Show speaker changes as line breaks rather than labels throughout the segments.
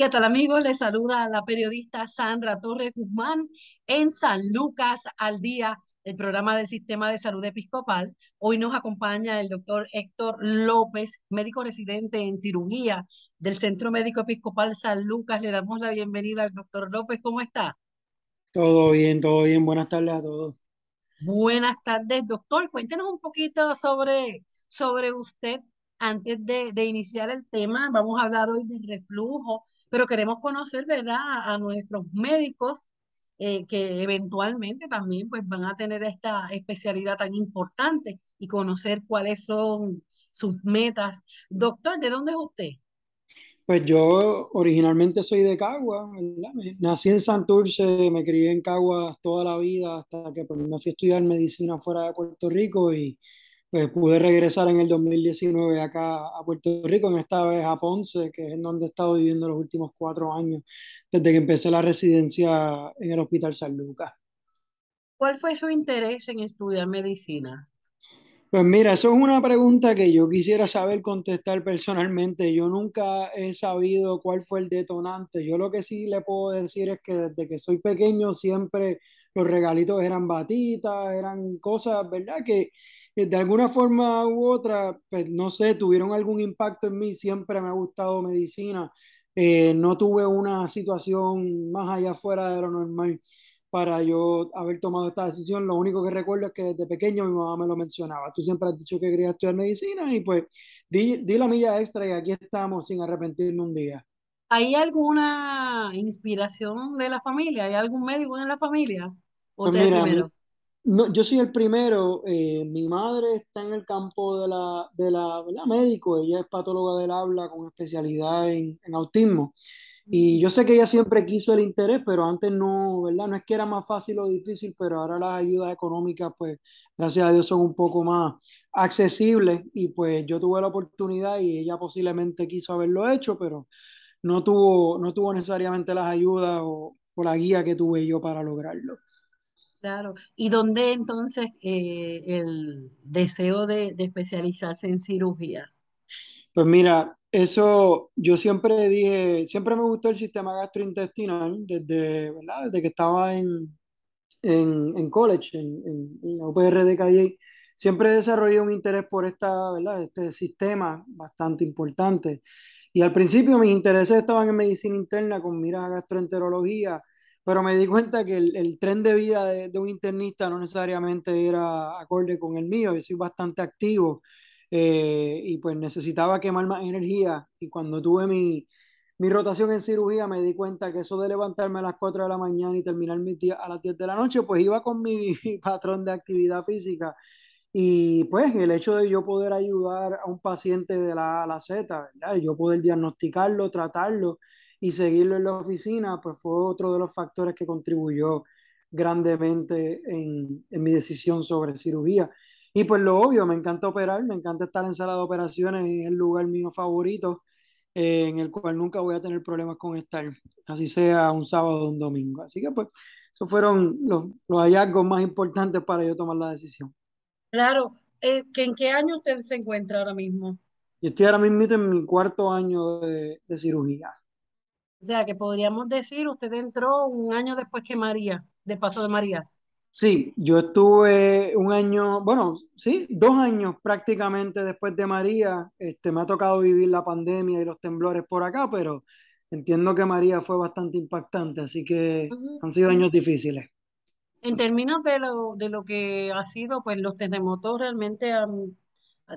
¿Qué tal amigos? Les saluda la periodista Sandra Torres Guzmán en San Lucas al Día, el programa del Sistema de Salud Episcopal. Hoy nos acompaña el doctor Héctor López, médico residente en cirugía del Centro Médico Episcopal San Lucas. Le damos la bienvenida al doctor López. ¿Cómo está?
Todo bien, todo bien. Buenas tardes a todos.
Buenas tardes, doctor. Cuéntenos un poquito sobre, sobre usted antes de, de, iniciar el tema, vamos a hablar hoy del reflujo, pero queremos conocer, ¿verdad?, a, nuestros médicos eh, que eventualmente también pues, van a tener esta especialidad tan importante y conocer cuáles son sus metas. Doctor, ¿de dónde es usted?
Pues yo originalmente soy de Cagua, nací en Santurce, me crié en Cagua toda la vida hasta que pues, me fui a estudiar medicina fuera de Puerto Rico y pues pude regresar en el 2019 acá a Puerto Rico, en esta vez a Ponce, que es en donde he estado viviendo los últimos cuatro años, desde que empecé la residencia en el Hospital San Lucas.
¿Cuál fue su interés en estudiar medicina?
Pues mira, eso es una pregunta que yo quisiera saber contestar personalmente. Yo nunca he sabido cuál fue el detonante. Yo lo que sí le puedo decir es que desde que soy pequeño siempre los regalitos eran batitas, eran cosas, ¿verdad? Que, de alguna forma u otra, pues no sé, tuvieron algún impacto en mí, siempre me ha gustado medicina, eh, no tuve una situación más allá fuera de lo normal para yo haber tomado esta decisión, lo único que recuerdo es que desde pequeño mi mamá me lo mencionaba, tú siempre has dicho que querías estudiar medicina y pues di, di la milla extra y aquí estamos sin arrepentirme un día.
¿Hay alguna inspiración de la familia? ¿Hay algún médico en la familia? ¿O
pues mira, primero? No, yo soy el primero. eh, mi madre está en el campo de la, de la, ¿verdad? médico. Ella es patóloga del habla con especialidad en, en autismo. Y yo sé que ella siempre quiso el interés, pero antes no, ¿verdad? No es que era más fácil o difícil, pero ahora las ayudas económicas, pues, gracias a Dios, son un poco más accesibles. Y pues yo tuve la oportunidad y ella posiblemente quiso haberlo hecho, pero no tuvo, no tuvo necesariamente las ayudas o, o la guía que tuve yo para lograrlo.
Claro. ¿Y dónde entonces eh, el deseo de, de, especializarse en cirugía?
Pues mira, eso yo siempre dije, siempre me gustó el sistema gastrointestinal desde, ¿verdad? desde que estaba en, en, en college, en, en, en, la UPR de Calle. Siempre desarrollé un interés por esta, ¿verdad? este sistema bastante importante. Y al principio mis intereses estaban en medicina interna con miras a gastroenterología pero me di cuenta que el, el tren de vida de, de, un internista no necesariamente era acorde con el mío, yo soy bastante activo eh, y pues necesitaba quemar más energía y cuando tuve mi, mi, rotación en cirugía me di cuenta que eso de levantarme a las 4 de la mañana y terminar mi día a las 10 de la noche, pues iba con mi, mi patrón de actividad física y pues el hecho de yo poder ayudar a un paciente de la A a la Z, ¿verdad? yo poder diagnosticarlo, tratarlo y seguirlo en la oficina, pues fue otro de los factores que contribuyó grandemente en, en, mi decisión sobre cirugía. Y pues lo obvio, me encanta operar, me encanta estar en sala de operaciones, es el lugar mío favorito, eh, en el cual nunca voy a tener problemas con estar, así sea un sábado o un domingo. Así que pues, esos fueron los, los hallazgos más importantes para yo tomar la decisión.
Claro, eh, ¿en qué año usted se encuentra ahora mismo?
Yo estoy ahora mismo en mi cuarto año de, de cirugía.
O sea, que podríamos decir, usted entró un año después que María, de paso de María.
Sí, yo estuve un año, bueno, sí, dos años prácticamente después de María. Este, me ha tocado vivir la pandemia y los temblores por acá, pero entiendo que María fue bastante impactante, así que uh -huh. han sido años difíciles.
En términos de lo, de lo que ha sido, pues los terremotos realmente han,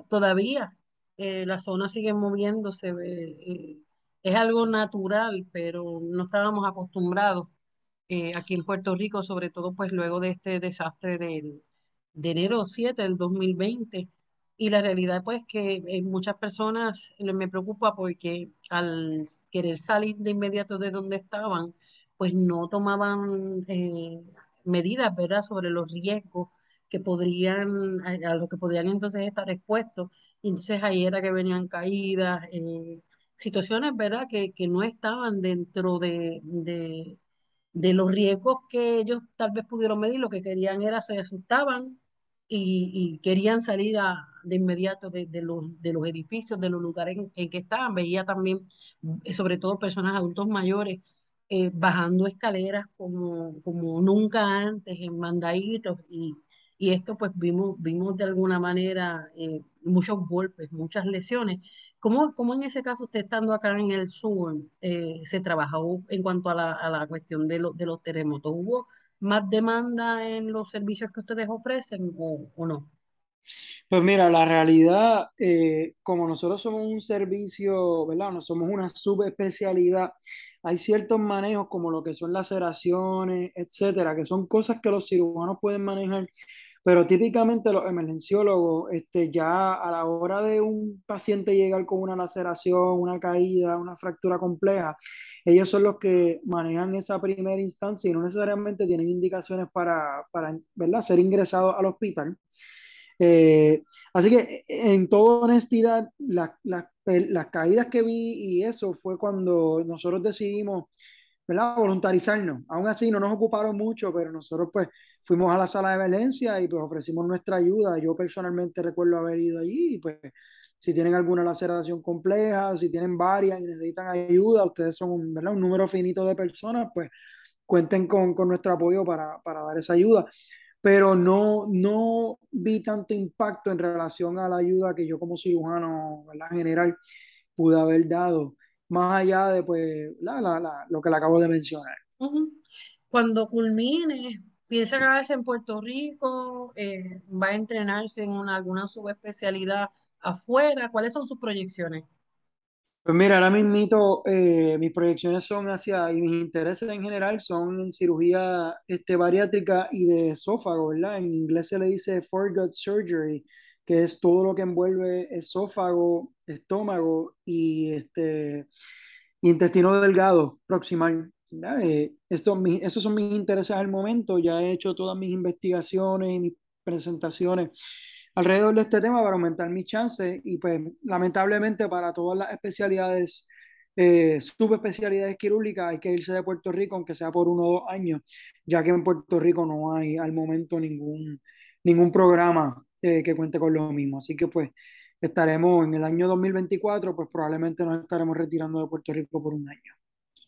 todavía eh, la zona sigue moviéndose. Eh, es algo natural, pero no estábamos acostumbrados eh, aquí en Puerto Rico, sobre todo pues luego de este desastre del, de enero 7 del 2020. Y la realidad pues que eh, muchas personas eh, me preocupa porque al querer salir de inmediato de donde estaban, pues no tomaban medidas, ¿verdad?, sobre los riesgos que podrían, a, a los que podrían entonces estar expuestos. Entonces ahí era que venían caídas, eh, situaciones, ¿verdad?, que, que no estaban dentro de, de de los riesgos que ellos tal vez pudieron medir, lo que querían era, se asustaban y, y querían salir de inmediato de, de, los, de los edificios, de los lugares en, en que estaban. Veía también, eh, sobre todo personas adultos mayores, eh, bajando escaleras como, como nunca antes, en mandaditos, y, y esto pues vimos, vimos de alguna manera eh, muchos golpes, muchas lesiones. ¿Cómo, cómo en ese caso, usted estando acá en el sur, eh, se trabajó en cuanto a la, a la cuestión de, lo- de los terremotos? ¿Hubo más demanda en los servicios que ustedes ofrecen o, no?
Pues mira, la realidad, eh, como nosotros somos un servicio, ¿verdad? No somos una subespecialidad, hay ciertos manejos como lo que son laceraciones, etcétera, que son cosas que los cirujanos pueden manejar, pero típicamente los emergenciólogos, este, ya a la hora de un paciente llegar con una laceración, una caída, una fractura compleja, ellos son los que manejan esa primera instancia y no necesariamente tienen indicaciones para, para, ¿verdad? ser ingresados al hospital. Eh, así que en toda honestidad, la- la- las caídas que vi y eso fue cuando nosotros decidimos, ¿verdad? voluntarizarnos. Aún así no nos ocuparon mucho, pero nosotros pues fuimos a la sala de emergencia y pues ofrecimos nuestra ayuda. Yo personalmente recuerdo haber ido allí y pues si tienen alguna laceración compleja, si tienen varias y necesitan ayuda, ustedes son un, un número finito de personas, pues cuenten con, con nuestro apoyo para, para dar esa ayuda pero no, no vi tanto impacto en relación a la ayuda que yo como cirujano, ¿verdad? general pude haber dado, más allá de pues, la, la, la, lo que le acabo de mencionar.
Cuando culmine, piensa quedarse en Puerto Rico, eh, va a entrenarse en una, alguna subespecialidad afuera. ¿Cuáles son sus proyecciones?
Pues mira, ahora mismito, eh, mis proyecciones son hacia, y mis intereses en general son en cirugía este, bariátrica y de esófago, ¿verdad? En inglés se le dice foregut surgery, que es todo lo que envuelve esófago, estómago y este, intestino delgado proximal. Eh, esto, mi- esos son mis intereses al momento. Ya he hecho todas mis investigaciones y mis presentaciones alrededor de este tema para aumentar mis chances y pues lamentablemente para todas las especialidades, eh, subespecialidades quirúrgicas hay que irse de Puerto Rico aunque sea por uno o dos años, ya que en Puerto Rico no hay al momento ningún, ningún programa eh, que cuente con lo mismo. Así que pues estaremos en el año 2024, pues probablemente nos estaremos retirando de Puerto Rico por un año.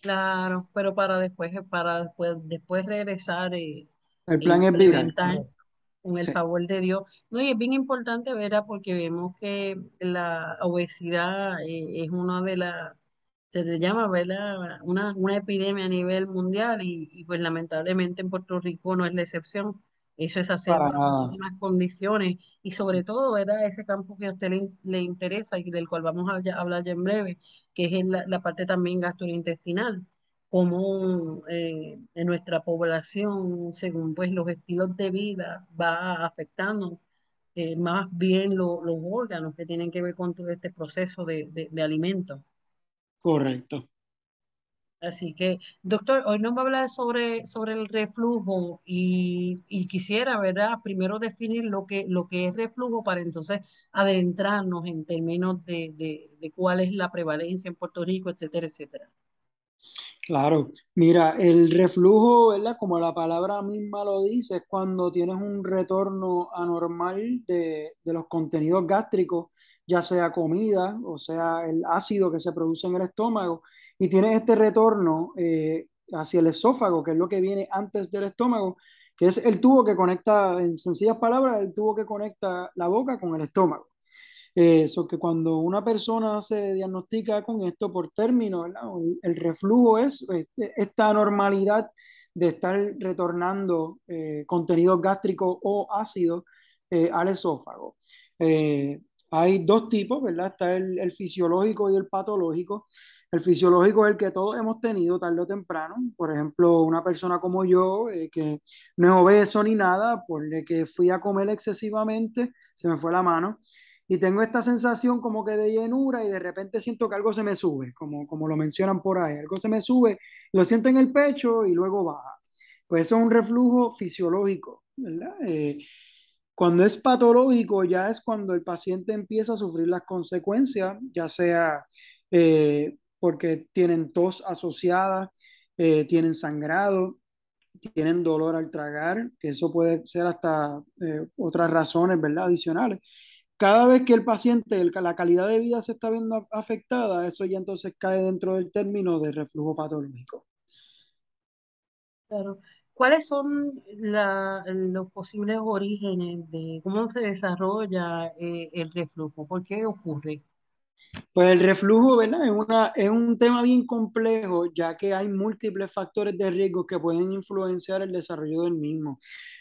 Claro, pero para después, para después, después regresar eh,
El plan es.
Con el
Sí,
favor de Dios. No, y es bien importante, ¿verdad? Porque vemos que la obesidad eh, es una de las, se le llama, ¿verdad? Una, una epidemia a nivel mundial y, y pues lamentablemente en Puerto Rico no es la excepción. Eso es
nada.
muchísimas condiciones y sobre todo, ¿verdad? Ese campo que a usted le, le interesa y del cual vamos a hablar ya en breve, que es en la, la parte también gastrointestinal cómo eh, en nuestra población, según pues los estilos de vida, va afectando eh, más bien lo- los órganos que tienen que ver con todo este proceso de, de, de alimento.
Correcto.
Así que, doctor, hoy nos va a hablar sobre, sobre el reflujo y, y quisiera, ¿verdad? Primero definir lo que, lo que es reflujo para entonces adentrarnos en términos de, de, de cuál es la prevalencia en Puerto Rico, etcétera, etcétera.
Claro, mira, el reflujo, ¿verdad? Como la palabra misma lo dice, es cuando tienes un retorno anormal de, de los contenidos gástricos, ya sea comida, o sea, el ácido que se produce en el estómago, y tienes este retorno eh, hacia el esófago, que es lo que viene antes del estómago, que es el tubo que conecta, en sencillas palabras, el tubo que conecta la boca con el estómago. Eso que cuando una persona se diagnostica con esto por término. El, el reflujo es este, esta anormalidad de estar retornando eh, contenidos gástricos o ácidos eh, al esófago. Eh, hay dos tipos, ¿verdad? Está el, el fisiológico y el patológico. El fisiológico es el que todos hemos tenido tarde o temprano. Por ejemplo, una persona como yo, eh, que no es obeso ni nada, por que fui a comer excesivamente, se me fue la mano. Y tengo esta sensación como que de llenura y de repente siento que algo se me sube, como, como lo mencionan por ahí. Algo se me sube, lo siento en el pecho y luego baja. Pues eso es un reflujo fisiológico. Eh, cuando es patológico ya es cuando el paciente empieza a sufrir las consecuencias, ya sea eh, porque tienen tos asociada, eh, tienen sangrado, tienen dolor al tragar, que eso puede ser hasta otras razones, ¿verdad? Adicionales cada vez que el paciente, la calidad de vida se está viendo afectada, eso ya entonces cae dentro del término de reflujo patológico.
Claro. ¿Cuáles son los posibles orígenes de cómo se desarrolla eh, el reflujo? ¿Por qué ocurre?
Pues el reflujo, ¿verdad? Es, una, es un tema bien complejo, ya que hay múltiples factores de riesgo que pueden influenciar el desarrollo del mismo.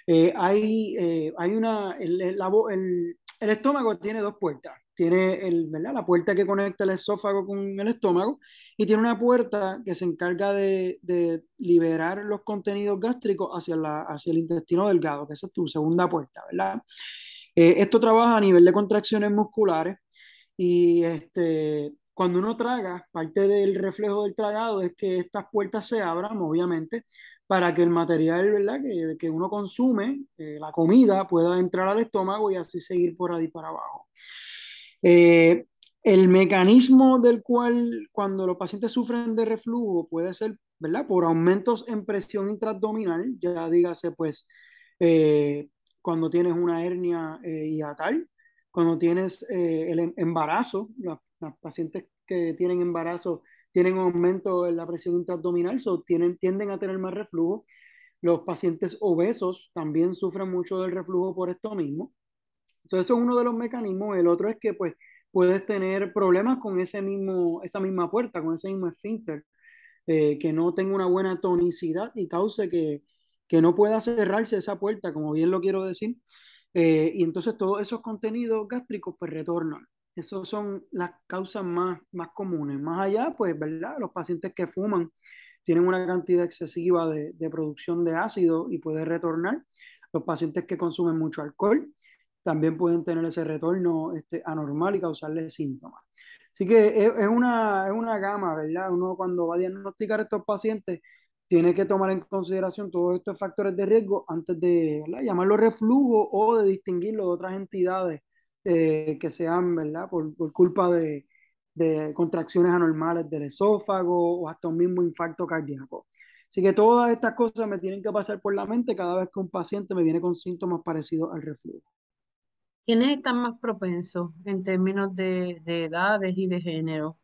Eh, hay, eh, hay una, el, el, el estómago tiene dos puertas. Tiene el, ¿verdad? la puerta que conecta el esófago con el estómago y tiene una puerta que se encarga de, de liberar los contenidos gástricos hacia, la, hacia el intestino delgado, que esa es tu segunda puerta, ¿verdad? Eh, esto trabaja a nivel de contracciones musculares y este, cuando uno traga, parte del reflejo del tragado es que estas puertas se abran, obviamente, para que el material ¿verdad? Que, que uno consume, eh, la comida, pueda entrar al estómago y así seguir por ahí para abajo. Eh, el mecanismo del cual cuando los pacientes sufren de reflujo puede ser, ¿verdad? Por aumentos en presión intraabdominal, ya dígase pues eh, cuando tienes una hernia hiatal, cuando tienes el em, embarazo, las pacientes que tienen embarazo tienen aumento en la presión intraabdominal, so tienen, tienden a tener más reflujo. Los pacientes obesos también sufren mucho del reflujo por esto mismo. Entonces, eso es uno de los mecanismos. El otro es que pues, puedes tener problemas con ese mismo, esa misma puerta, con ese mismo esfínter, eh, que no tenga una buena tonicidad y cause que, que, no pueda cerrarse esa puerta, como bien lo quiero decir. Eh, y entonces todos esos contenidos gástricos pues retornan. Esas son las causas más, más comunes. Más allá, pues, ¿verdad? Los pacientes que fuman tienen una cantidad excesiva de, producción de ácido y puede retornar. Los pacientes que consumen mucho alcohol también pueden tener ese retorno este, anormal y causarles síntomas. Así que es, una, es una gama, ¿verdad? Uno cuando va a diagnosticar a estos pacientes tiene que tomar en consideración todos estos factores de riesgo antes de llamarlo reflujo o de distinguirlo de otras entidades eh, que sean, ¿verdad? Por, culpa de, contracciones anormales del esófago o hasta un mismo infarto cardíaco. Así que todas estas cosas me tienen que pasar por la mente cada vez que un paciente me viene con síntomas parecidos al reflujo.
¿Quiénes están más propensos en términos de edades y de género?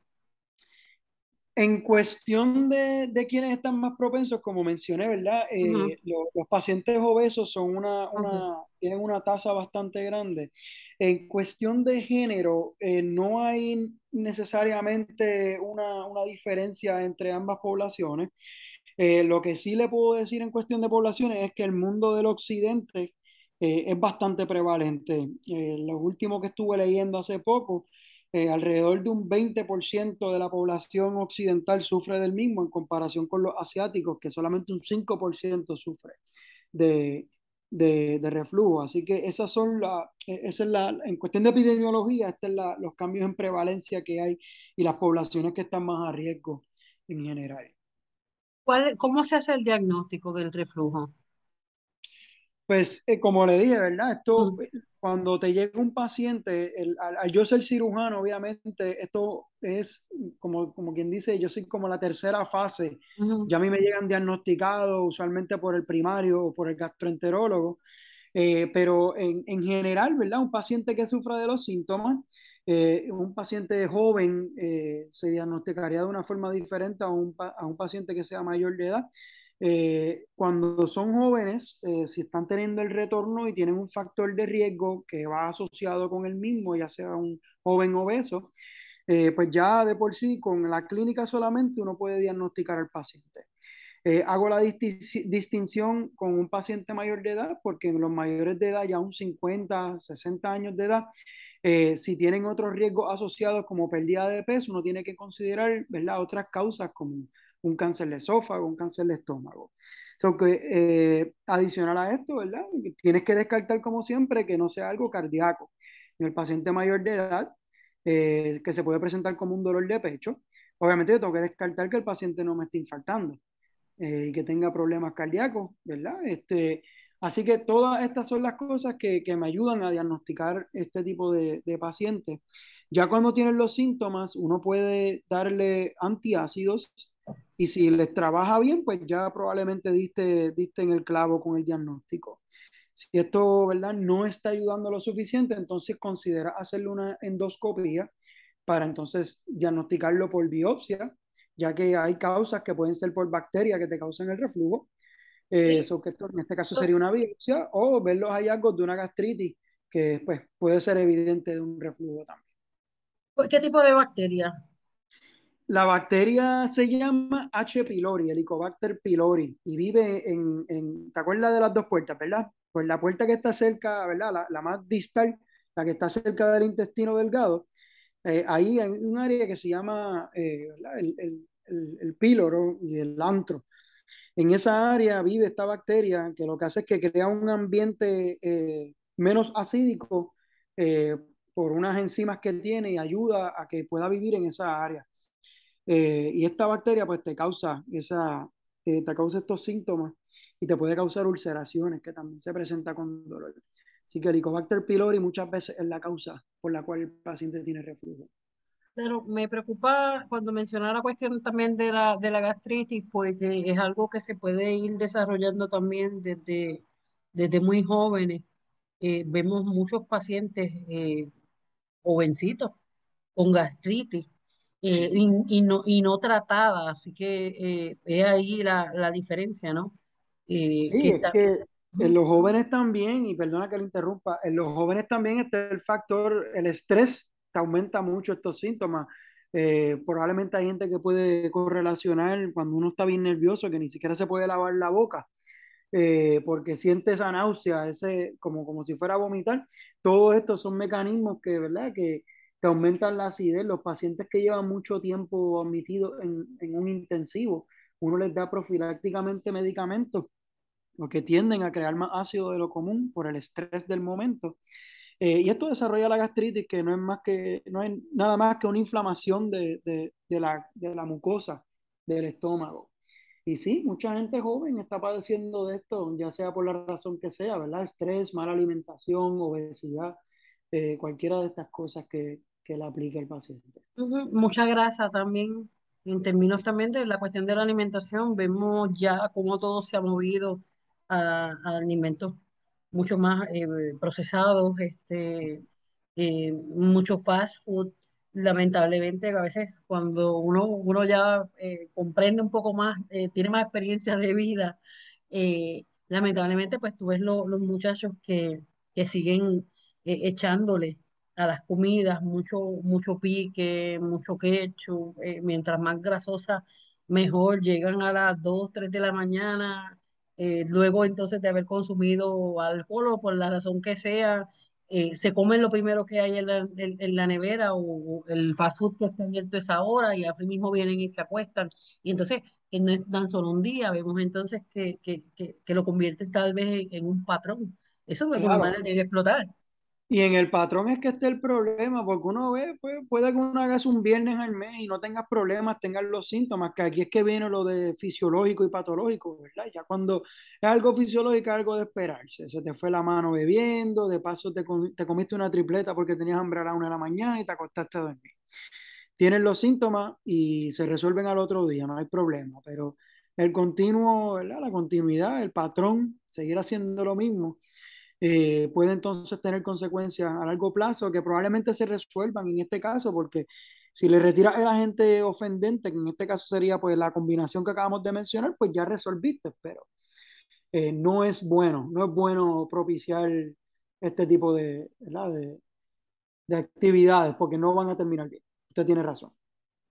En cuestión de, de, quienes están más propensos, como mencioné, ¿verdad? Eh, uh -huh. los, los, pacientes obesos son una, una uh -huh. tienen una tasa bastante grande. En cuestión de género, eh, no hay necesariamente una, una, diferencia entre ambas poblaciones. Eh, lo que sí le puedo decir en cuestión de poblaciones es que el mundo del occidente es bastante prevalente. lo último que estuve leyendo hace poco eh, alrededor de un 20% de la población occidental sufre del mismo en comparación con los asiáticos, que solamente un 5% sufre de, de, de, reflujo. Así que esas son la, eh, esa es la, en cuestión de epidemiología, estos son la, los cambios en prevalencia que hay y las poblaciones que están más a riesgo en general.
¿Cuál, ¿Cómo se hace el diagnóstico del reflujo?
Pues eh, como le dije, ¿verdad? Esto, mm. cuando te llega un paciente, el, al, al, yo ser cirujano, obviamente, esto es como, como quien dice, yo soy como la tercera fase. Uh -huh. Ya a mí me llegan diagnosticados usualmente por el primario o por el gastroenterólogo, eh, pero en, en, general, ¿verdad? Un paciente que sufra de los síntomas, eh, un paciente joven eh, se diagnosticaría de una forma diferente a un, a un paciente que sea mayor de edad. Eh, cuando son jóvenes, eh, si están teniendo el retorno y tienen un factor de riesgo que va asociado con el mismo, ya sea un joven obeso, eh, pues ya de por sí con la clínica solamente uno puede diagnosticar al paciente. Eh, hago la disti distinción con un paciente mayor de edad porque en los mayores de edad, ya un 50, 60 años de edad, Eh, si tienen otros riesgos asociados como pérdida de peso, uno tiene que considerar ¿verdad? otras causas como un cáncer de esófago, un cáncer de estómago. So que, eh, adicional a esto, ¿verdad? Tienes que descartar como siempre que no sea algo cardíaco. En el paciente mayor de edad, eh, que se puede presentar como un dolor de pecho, obviamente yo tengo que descartar que el paciente no me esté infartando eh, y que tenga problemas cardíacos, ¿verdad? Este, así que todas estas son las cosas que, que me ayudan a diagnosticar este tipo de, de pacientes. Ya cuando tienen los síntomas, uno puede darle antiácidos y si les trabaja bien, pues ya probablemente diste, diste en el clavo con el diagnóstico. Si esto ¿verdad? no está ayudando lo suficiente, entonces considera hacerle una endoscopía para entonces diagnosticarlo por biopsia, ya que hay causas que pueden ser por bacterias que te causan el reflujo. Eh, eso que en este caso sería una biopsia o ver los hallazgos de una gastritis que pues, puede ser evidente de un reflujo también.
¿Qué tipo de bacteria?
La bacteria se llama H. pylori, Helicobacter pylori, y vive en, ¿te acuerdas de las dos puertas, verdad? Pues la puerta que está cerca, ¿verdad? La, la más distal, la que está cerca del intestino delgado, eh, ahí hay un área que se llama eh, el, el, el, píloro y el antro. En esa área vive esta bacteria que lo que hace es que crea un ambiente eh, menos acídico por unas enzimas que tiene y ayuda a que pueda vivir en esa área. Eh, y esta bacteria pues te causa, esa, eh, te causa estos síntomas y te puede causar ulceraciones que también se presenta con dolor. Así que el Helicobacter pylori muchas veces es la causa por la cual el paciente tiene reflujo.
Pero me preocupa cuando menciona la cuestión también de la, de la gastritis, porque es algo que se puede ir desarrollando también desde, desde muy jóvenes. Eh, vemos muchos pacientes eh, jovencitos con gastritis eh, y, y, no, y no tratada, así que eh, es ahí la, la diferencia, ¿no?
Eh, sí, que es está... que en los jóvenes también, y perdona que le interrumpa, en los jóvenes también está el factor, el estrés te aumenta mucho estos síntomas. Eh, probablemente hay gente que puede correlacionar cuando uno está bien nervioso, que ni siquiera se puede lavar la boca, eh, porque siente esa náusea, ese, como, como si fuera a vomitar. Todos estos son mecanismos que, ¿verdad? Que, que aumentan la acidez. Los pacientes que llevan mucho tiempo admitidos en, en un intensivo, uno les da profilácticamente medicamentos porque tienden a crear más ácido de lo común por el estrés del momento. Eh, y esto desarrolla la gastritis, que no es, más que, no es nada más que una inflamación de, de, de, la, de la mucosa del estómago. Y sí, mucha gente joven está padeciendo de esto, ya sea por la razón que sea, ¿verdad? Estrés, mala alimentación, obesidad, eh, cualquiera de estas cosas que, que le aplica el paciente.
Uh -huh. Mucha grasa también, en términos también de la cuestión de la alimentación, vemos ya cómo todo se ha movido a, a alimentos mucho más eh, procesados, este, eh, mucho fast food. Lamentablemente, a veces cuando uno, uno ya eh, comprende un poco más, eh, tiene más experiencia de vida, eh, lamentablemente, pues tú ves lo, los muchachos que, que siguen echándole a las comidas mucho, mucho pique, mucho ketchup, mientras más grasosa, mejor. Llegan a las 2, 3 de la mañana eh, luego entonces de haber consumido alcohol o por la razón que sea, eh, se comen lo primero que hay en la, en, en la nevera o, o, el fast food que está abierto a esa hora y así mismo vienen y se acuestan. Y entonces, que no es tan solo un día, vemos entonces que, que, que, que lo convierten tal vez en, en, un patrón. Eso de alguna claro. manera tiene que explotar.
Y en el patrón es que esté el problema, porque uno ve, pues, puede que uno haga un viernes al mes y no tengas problemas, tengas los síntomas, que aquí es que viene lo de fisiológico y patológico, ¿verdad? Ya cuando es algo fisiológico, es algo de esperarse. Se te fue la mano bebiendo, de paso te, te comiste una tripleta porque tenías hambre a la una de la mañana y te acostaste a dormir. Tienes los síntomas y se resuelven al otro día, no hay problema, pero el continuo, ¿verdad? La continuidad, el patrón, seguir haciendo lo mismo eh, puede entonces tener consecuencias a largo plazo que probablemente se resuelvan en este caso, porque si le retiras el agente ofendente, que en este caso sería pues la combinación que acabamos de mencionar, pues ya resolviste, pero eh, no es bueno, no es bueno propiciar este tipo de, de, de actividades porque no van a terminar bien. Usted tiene razón.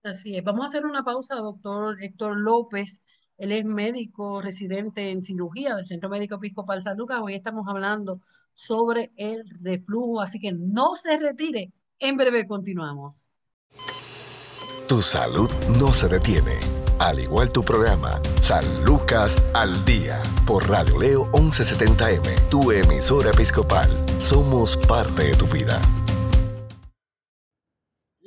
Así es. Vamos a hacer una pausa, doctor Héctor López.
Él es médico residente en cirugía del Centro Médico Episcopal San Lucas. Hoy estamos hablando sobre el reflujo, así que no se retire. En breve continuamos.
Tu salud no se detiene. Al igual tu programa, San Lucas al Día, por Radio Leo 1170M, tu emisora episcopal. Somos parte de tu vida.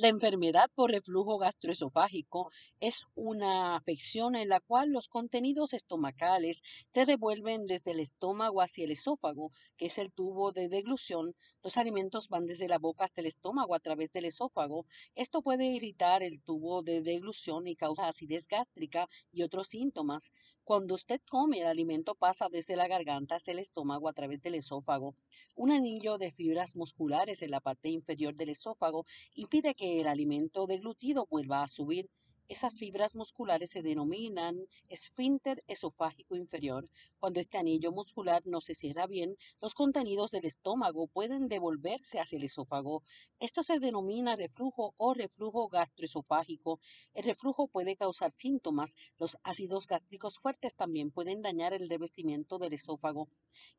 La enfermedad por reflujo gastroesofágico es una afección en la cual los contenidos estomacales se revuelven desde el estómago hacia el esófago, que es el tubo de deglución. Los alimentos van desde la boca hasta el estómago a través del esófago. Esto puede irritar el tubo de deglución y causa acidez gástrica y otros síntomas. Cuando usted come, el alimento pasa desde la garganta hasta el estómago a través del esófago. Un anillo de fibras musculares en la parte inferior del esófago impide que el alimento deglutido vuelva a subir. Esas fibras musculares se denominan esfínter esofágico inferior. Cuando este anillo muscular no se cierra bien, los contenidos del estómago pueden devolverse hacia el esófago. Esto se denomina reflujo o reflujo gastroesofágico. El reflujo puede causar síntomas. Los ácidos gástricos fuertes también pueden dañar el revestimiento del esófago.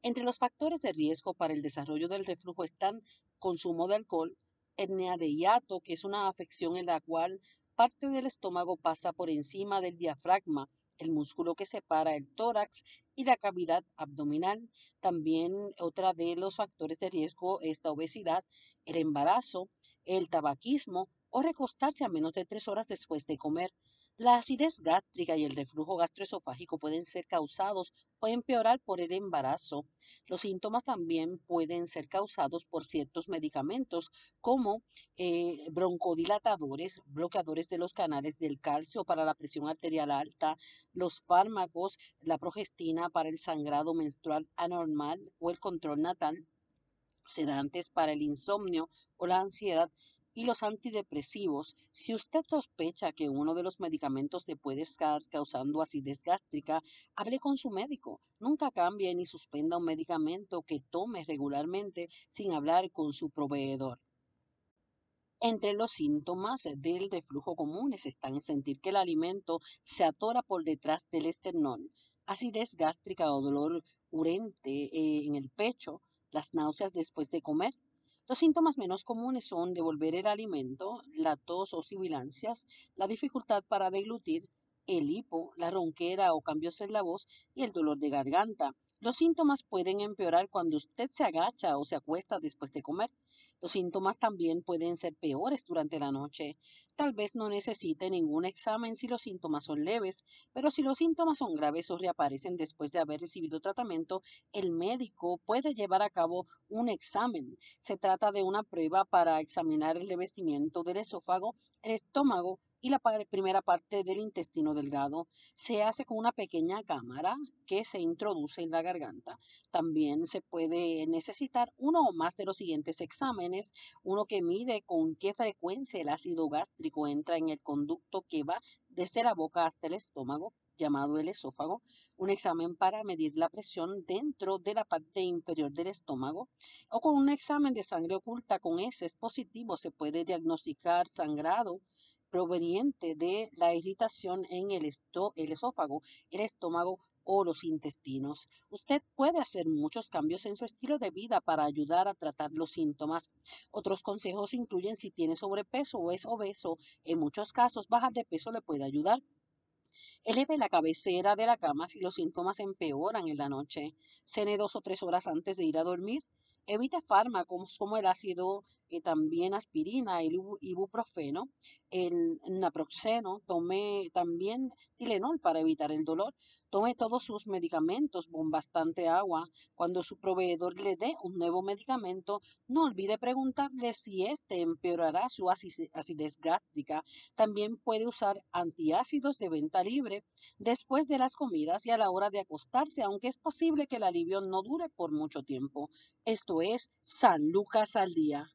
Entre los factores de riesgo para el desarrollo del reflujo están consumo de alcohol, etnia de hiato, que es una afección en la cual parte del estómago pasa por encima del diafragma, el músculo que separa el tórax y la cavidad abdominal. También otra de los factores de riesgo es la obesidad, el embarazo, el tabaquismo o recostarse a menos de tres horas después de comer. La acidez gástrica y el reflujo gastroesofágico pueden ser causados o empeorar por el embarazo. Los síntomas también pueden ser causados por ciertos medicamentos como eh, broncodilatadores, bloqueadores de los canales del calcio para la presión arterial alta, los fármacos, la progestina para el sangrado menstrual anormal o el control natal, sedantes para el insomnio o la ansiedad y los antidepresivos, si usted sospecha que uno de los medicamentos le puede estar causando acidez gástrica, hable con su médico. Nunca cambie ni suspenda un medicamento que tome regularmente sin hablar con su proveedor. Entre los síntomas del reflujo comunes están sentir que el alimento se atora por detrás del esternón, acidez gástrica o dolor urente eh, en el pecho, las náuseas después de comer, los síntomas menos comunes son devolver el alimento, la tos o sibilancias, la dificultad para deglutir, el hipo, la ronquera o cambios en la voz y el dolor de garganta. Los síntomas pueden empeorar cuando usted se agacha o se acuesta después de comer. Los síntomas también pueden ser peores durante la noche. Tal vez no necesite ningún examen si los síntomas son leves, pero si los síntomas son graves o reaparecen después de haber recibido tratamiento, el médico puede llevar a cabo un examen. Se trata de una prueba para examinar el revestimiento del esófago, el estómago y la primera parte del intestino delgado se hace con una pequeña cámara que se introduce en la garganta. También se puede necesitar uno o más de los siguientes exámenes, uno que mide con qué frecuencia el ácido gástrico entra en el conducto que va desde la boca hasta el estómago, llamado el esófago, un examen para medir la presión dentro de la parte inferior del estómago, o con un examen de sangre oculta con heces positivo se puede diagnosticar sangrado, proveniente de la irritación en el, el esófago, el estómago o los intestinos. Usted puede hacer muchos cambios en su estilo de vida para ayudar a tratar los síntomas. Otros consejos incluyen si tiene sobrepeso o es obeso, en muchos casos bajar de peso le puede ayudar. Eleve la cabecera de la cama si los síntomas empeoran en la noche. Cene dos o tres horas antes de ir a dormir. Evite fármacos como el ácido y también aspirina, el ibuprofeno, el naproxeno, tome también Tilenol para evitar el dolor, tome todos sus medicamentos con bastante agua. Cuando su proveedor le dé un nuevo medicamento, no olvide preguntarle si éste empeorará su acidez gástrica. También puede usar antiácidos de venta libre después de las comidas y a la hora de acostarse, aunque es posible que el alivio no dure por mucho tiempo. Esto es San Lucas al día.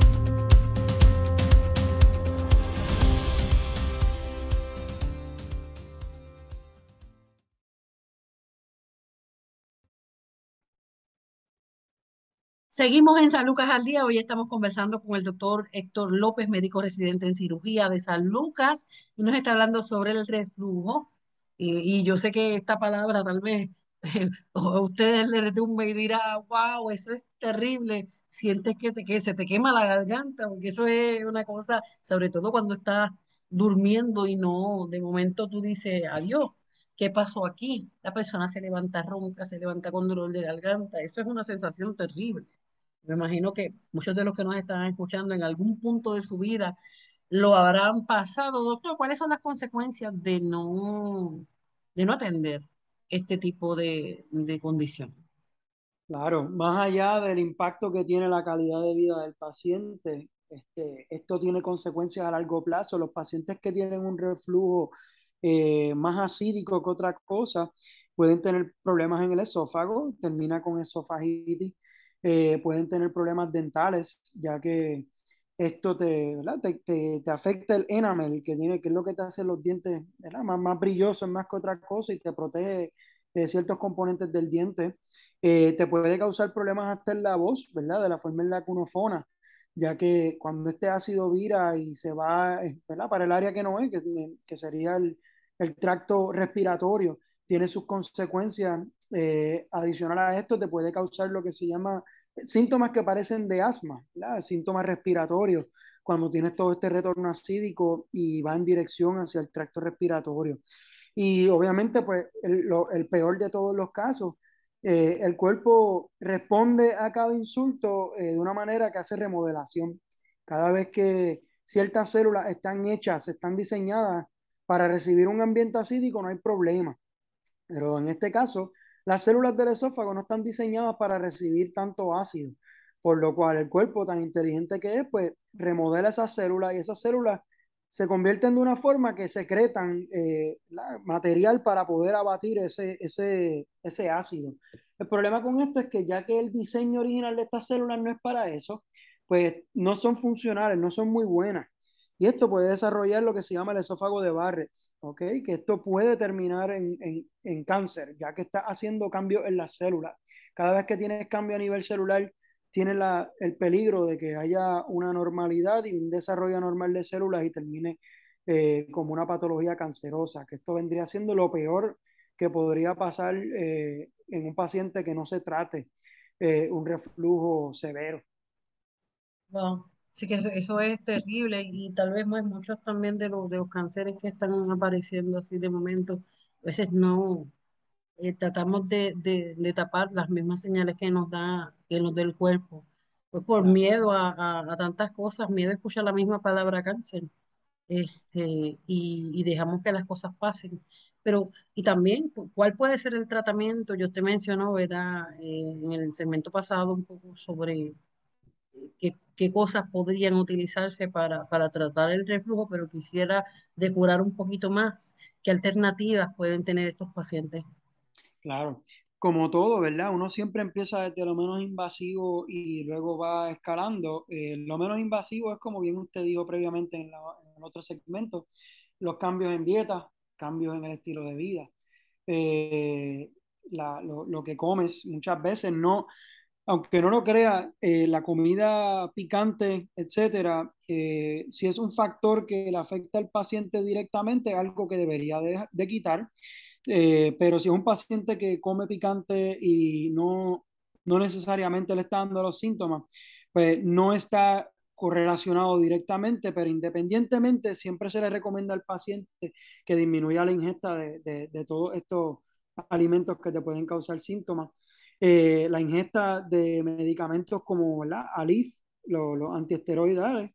Seguimos en San Lucas al día. Hoy estamos conversando con el doctor Héctor López, médico residente en cirugía de San Lucas, y nos está hablando sobre el reflujo. y yo sé que esta palabra tal vez a ustedes les tumba y dirá, wow, eso es terrible. Sientes que, te, que se te quema la garganta, porque eso es una cosa, sobre todo cuando estás durmiendo y no, de momento tú dices, adiós. ¿Qué pasó aquí? La persona se levanta ronca, se levanta con dolor de garganta. Eso es una sensación terrible. Me imagino que muchos de los que nos están escuchando en algún punto de su vida lo habrán pasado. Doctor, ¿cuáles son las consecuencias de no, de no atender este tipo de, de condición?
Claro, más allá del impacto que tiene la calidad de vida del paciente, este, esto tiene consecuencias a largo plazo. Los pacientes que tienen un reflujo eh, más acídico que otra cosa pueden tener problemas en el esófago, termina con esofagitis, eh, pueden tener problemas dentales, ya que esto te, te, te, afecta el enamel, que, tiene, que es lo que te hace los dientes Más, más brillosos, más que otra cosa, y te protege de ciertos componentes del diente. Eh, te puede causar problemas hasta en la voz, ¿verdad? De la forma en la cunofona, ya que cuando este ácido vira y se va, eh, ¿verdad? Para el área que no es, que, que sería el, el tracto respiratorio, tiene sus consecuencias eh, adicional a esto, te puede causar lo que se llama síntomas que parecen de asma, síntomas respiratorios, cuando tienes todo este retorno acídico y va en dirección hacia el tracto respiratorio. Y obviamente, pues, el, el peor de todos los casos, eh, el cuerpo responde a cada insulto eh, de una manera que hace remodelación. Cada vez que ciertas células están hechas, están diseñadas para recibir un ambiente acídico, no hay problema. Pero en este caso, las células del esófago no están diseñadas para recibir tanto ácido, por lo cual el cuerpo, tan inteligente que es, pues remodela esas células y esas células se convierten de una forma que secretan eh, material para poder abatir ese, ese, ese ácido. El problema con esto es que ya que el diseño original de estas células no es para eso, pues no son funcionales, no son muy buenas. Y esto puede desarrollar lo que se llama el esófago de Barrett, ¿ok? Que esto puede terminar en, en, en cáncer, ya que está haciendo cambios en las células. Cada vez que tienes cambio a nivel celular, tiene la, el peligro de que haya una normalidad y un desarrollo normal de células y termine eh, como una patología cancerosa, que esto vendría siendo lo peor que podría pasar eh, en un paciente que no se trate eh, un reflujo severo.
Wow. Sí que eso, es terrible y tal vez muchos también de los, de los cánceres que están apareciendo así de momento, a veces no eh, tratamos de, de, tapar las mismas señales que nos da, que nos da el cuerpo, pues por miedo a, a, tantas cosas, miedo a escuchar la misma palabra cáncer, este, y, y dejamos que las cosas pasen. Pero, y también, ¿cuál puede ser el tratamiento? Yo te mencionó, ¿verdad? Eh, en el segmento pasado un poco sobre qué, qué cosas podrían utilizarse para, para tratar el reflujo, pero quisiera depurar un poquito más. ¿Qué alternativas pueden tener estos pacientes?
Claro, como todo, ¿verdad? Uno siempre empieza desde lo menos invasivo y luego va escalando. Eh, lo menos invasivo es, como bien usted dijo previamente en el otro segmento, los cambios en dieta, cambios en el estilo de vida. Eh, la, lo, lo, que comes muchas veces no, aunque no lo crea, eh, la comida picante, etcétera, eh, si es un factor que le afecta al paciente directamente, algo que debería de, quitar. Eh, pero si es un paciente que come picante y no, no necesariamente le está dando los síntomas, pues no está correlacionado directamente, pero independientemente siempre se le recomienda al paciente que disminuya la ingesta de, de, de todos estos alimentos que te pueden causar síntomas. Eh, la ingesta de medicamentos como la Alif, los, los antiesteroidales,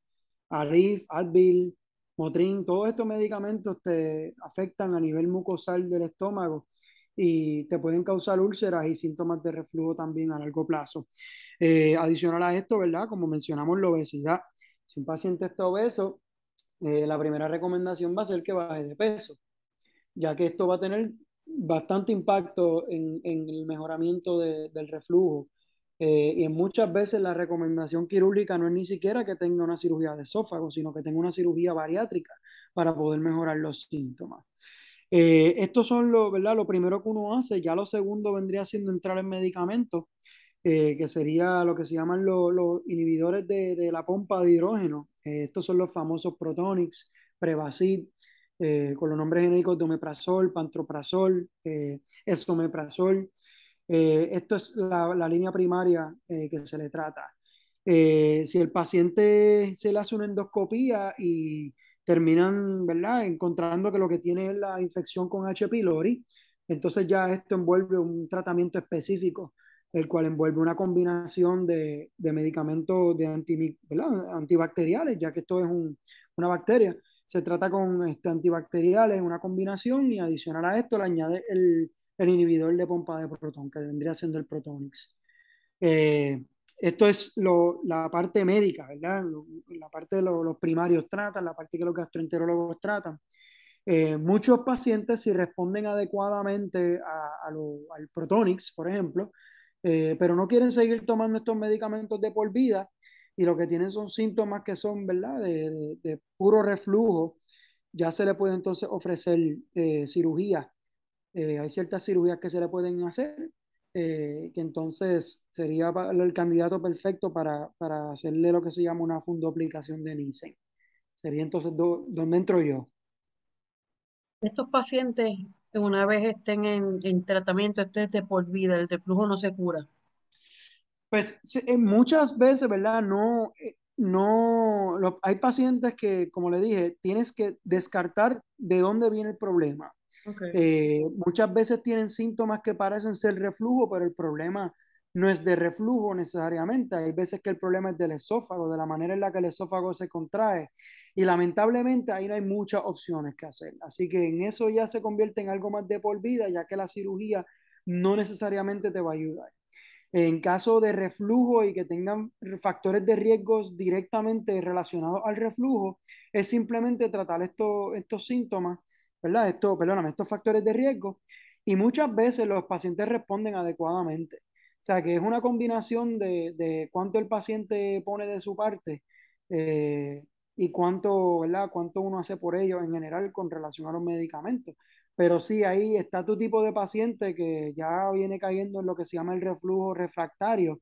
Alif, Advil, Motrin, todos estos medicamentos te afectan a nivel mucosal del estómago y te pueden causar úlceras y síntomas de reflujo también a largo plazo. Eh, adicional a esto, ¿verdad? Como mencionamos, la obesidad. Si un paciente está obeso, eh, la primera recomendación va a ser que baje de peso, ya que esto va a tener bastante impacto en, en el mejoramiento de, del reflujo. Eh, y en muchas veces la recomendación quirúrgica no es ni siquiera que tenga una cirugía de esófago, sino que tenga una cirugía bariátrica para poder mejorar los síntomas. Eh, estos son lo, ¿verdad? lo primero que uno hace, ya lo segundo vendría siendo entrar en medicamentos. eh, que sería lo que se llaman los inhibidores de, la pompa de hidrógeno. Eh, estos son los famosos Protonics, Prevacid, con los nombres genéricos de omeprazol, pantoprazol, esomeprazol. esto es la, la línea primaria que se le trata. si el paciente se le hace una endoscopía y terminan, ¿verdad?, encontrando que lo que tiene es la infección con H. pylori. Entonces ya esto envuelve un tratamiento específico, el cual envuelve una combinación de, de medicamentos de antibacteriales, ya que esto es una bacteria. Se trata con este, antibacteriales, una combinación, y adicional a esto le añade el, inhibidor de pompa de protón, que vendría siendo el Protonix. Eh, esto es la parte médica, ¿verdad? la parte de los primarios tratan, la parte que los gastroenterólogos tratan. Eh, muchos pacientes, si responden adecuadamente al Protonix, por ejemplo, eh, pero no quieren seguir tomando estos medicamentos de por vida y lo que tienen son síntomas que son, ¿verdad?, de, puro reflujo, ya se le puede entonces ofrecer eh, cirugía. hay ciertas cirugías que se le pueden hacer eh, que entonces sería el candidato perfecto para, para, hacerle lo que se llama una fundoplicación de NICE. Sería entonces ¿dónde entro yo?
Estos pacientes, una vez estén en, en tratamiento, este de por vida, el reflujo no se cura.
Pues muchas veces, ¿verdad? No, eh, no, hay pacientes que, como le dije, tienes que descartar de dónde viene el problema. Eh, muchas veces tienen síntomas que parecen ser reflujo, pero el problema no es de reflujo necesariamente. Hay veces que el problema es del esófago, de la manera en la que el esófago se contrae. Y lamentablemente ahí no hay muchas opciones que hacer. Así que en eso ya se convierte en algo más de por vida, ya que la cirugía no necesariamente te va a ayudar. En caso de reflujo y que tengan factores de riesgos directamente relacionados al reflujo, es simplemente tratar estos síntomas ¿verdad? Esto, perdóname, estos factores de riesgo y muchas veces los pacientes responden adecuadamente. O sea, que es una combinación de, de cuánto el paciente pone de su parte eh, y cuánto, ¿verdad? cuánto uno hace por ellos en general con relación a los medicamentos. Pero sí, ahí está tu tipo de paciente que ya viene cayendo en lo que se llama el reflujo refractario,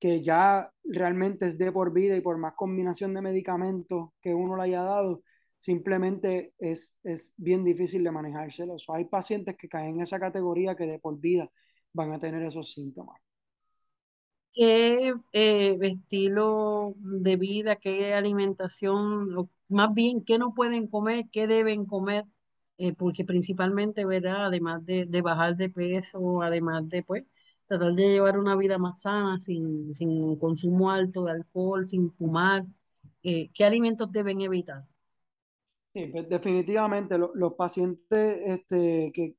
que ya realmente es de por vida y por más combinación de medicamentos que uno le haya dado, simplemente es, es bien difícil de manejárselo. hay pacientes que caen en esa categoría que de por vida van a tener esos síntomas.
¿Qué eh, estilo de vida, qué alimentación, más bien qué no pueden comer, qué deben comer? Eh, porque principalmente, ¿verdad? Además de, de, bajar de peso, además de, pues, tratar de llevar una vida más sana, sin, sin consumo alto de alcohol, sin fumar, eh, ¿qué alimentos deben evitar?
Sí, pues definitivamente los pacientes este, que,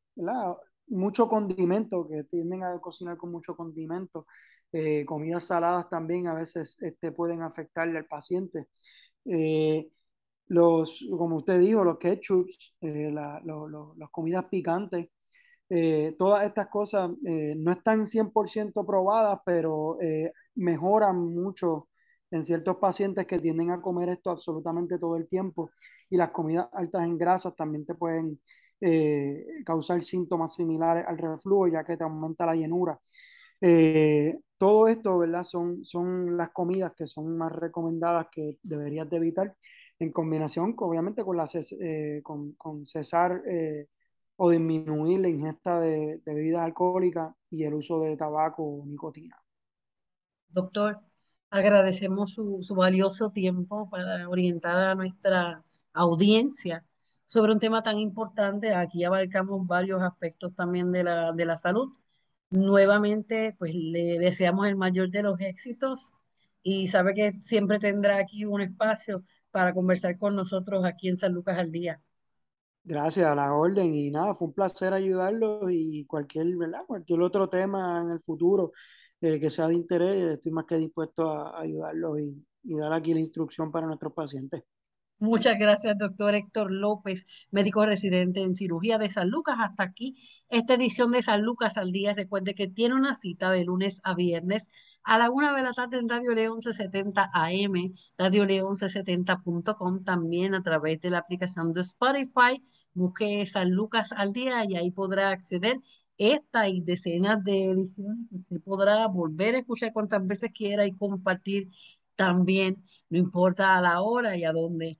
mucho condimento, que tienden a cocinar con mucho condimento, eh, comidas saladas también a veces este, pueden afectarle al paciente. Los, como usted dijo, los ketchups, eh, las comidas picantes, todas estas cosas no están 100% probadas, pero mejoran mucho en ciertos pacientes que tienden a comer esto absolutamente todo el tiempo y las comidas altas en grasas también te pueden eh, causar síntomas similares al reflujo ya que te aumenta la llenura. Eh, todo esto, ¿verdad? Son, son las comidas que son más recomendadas que deberías de evitar en combinación, obviamente, con, la, eh, con, con, cesar o disminuir la ingesta de, de bebidas alcohólicas y el uso de tabaco o nicotina.
Doctor, Agradecemos su, valioso tiempo para orientar a nuestra audiencia sobre un tema tan importante. Aquí abarcamos varios aspectos también de la, de la salud. Nuevamente, pues le deseamos el mayor de los éxitos y sabe que siempre tendrá aquí un espacio para conversar con nosotros aquí en San Lucas al Día.
Gracias a la orden y nada, fue un placer ayudarlos y cualquier, ¿verdad? cualquier otro tema en el futuro eh, que sea de interés, estoy más que dispuesto a, ayudarlos y, y dar aquí la instrucción para nuestros pacientes.
Muchas gracias, doctor Héctor López, médico residente en cirugía de San Lucas. Hasta aquí esta edición de San Lucas al día. Recuerde que tiene una cita de lunes a viernes a la una de la tarde en Radio León 1170 AM, Radio León 1170.com, también a través de la aplicación de Spotify. Busque San Lucas al día y ahí podrá acceder esta y decenas de ediciones que usted podrá volver a escuchar cuantas veces quiera y compartir también, no importa a la hora y a dónde.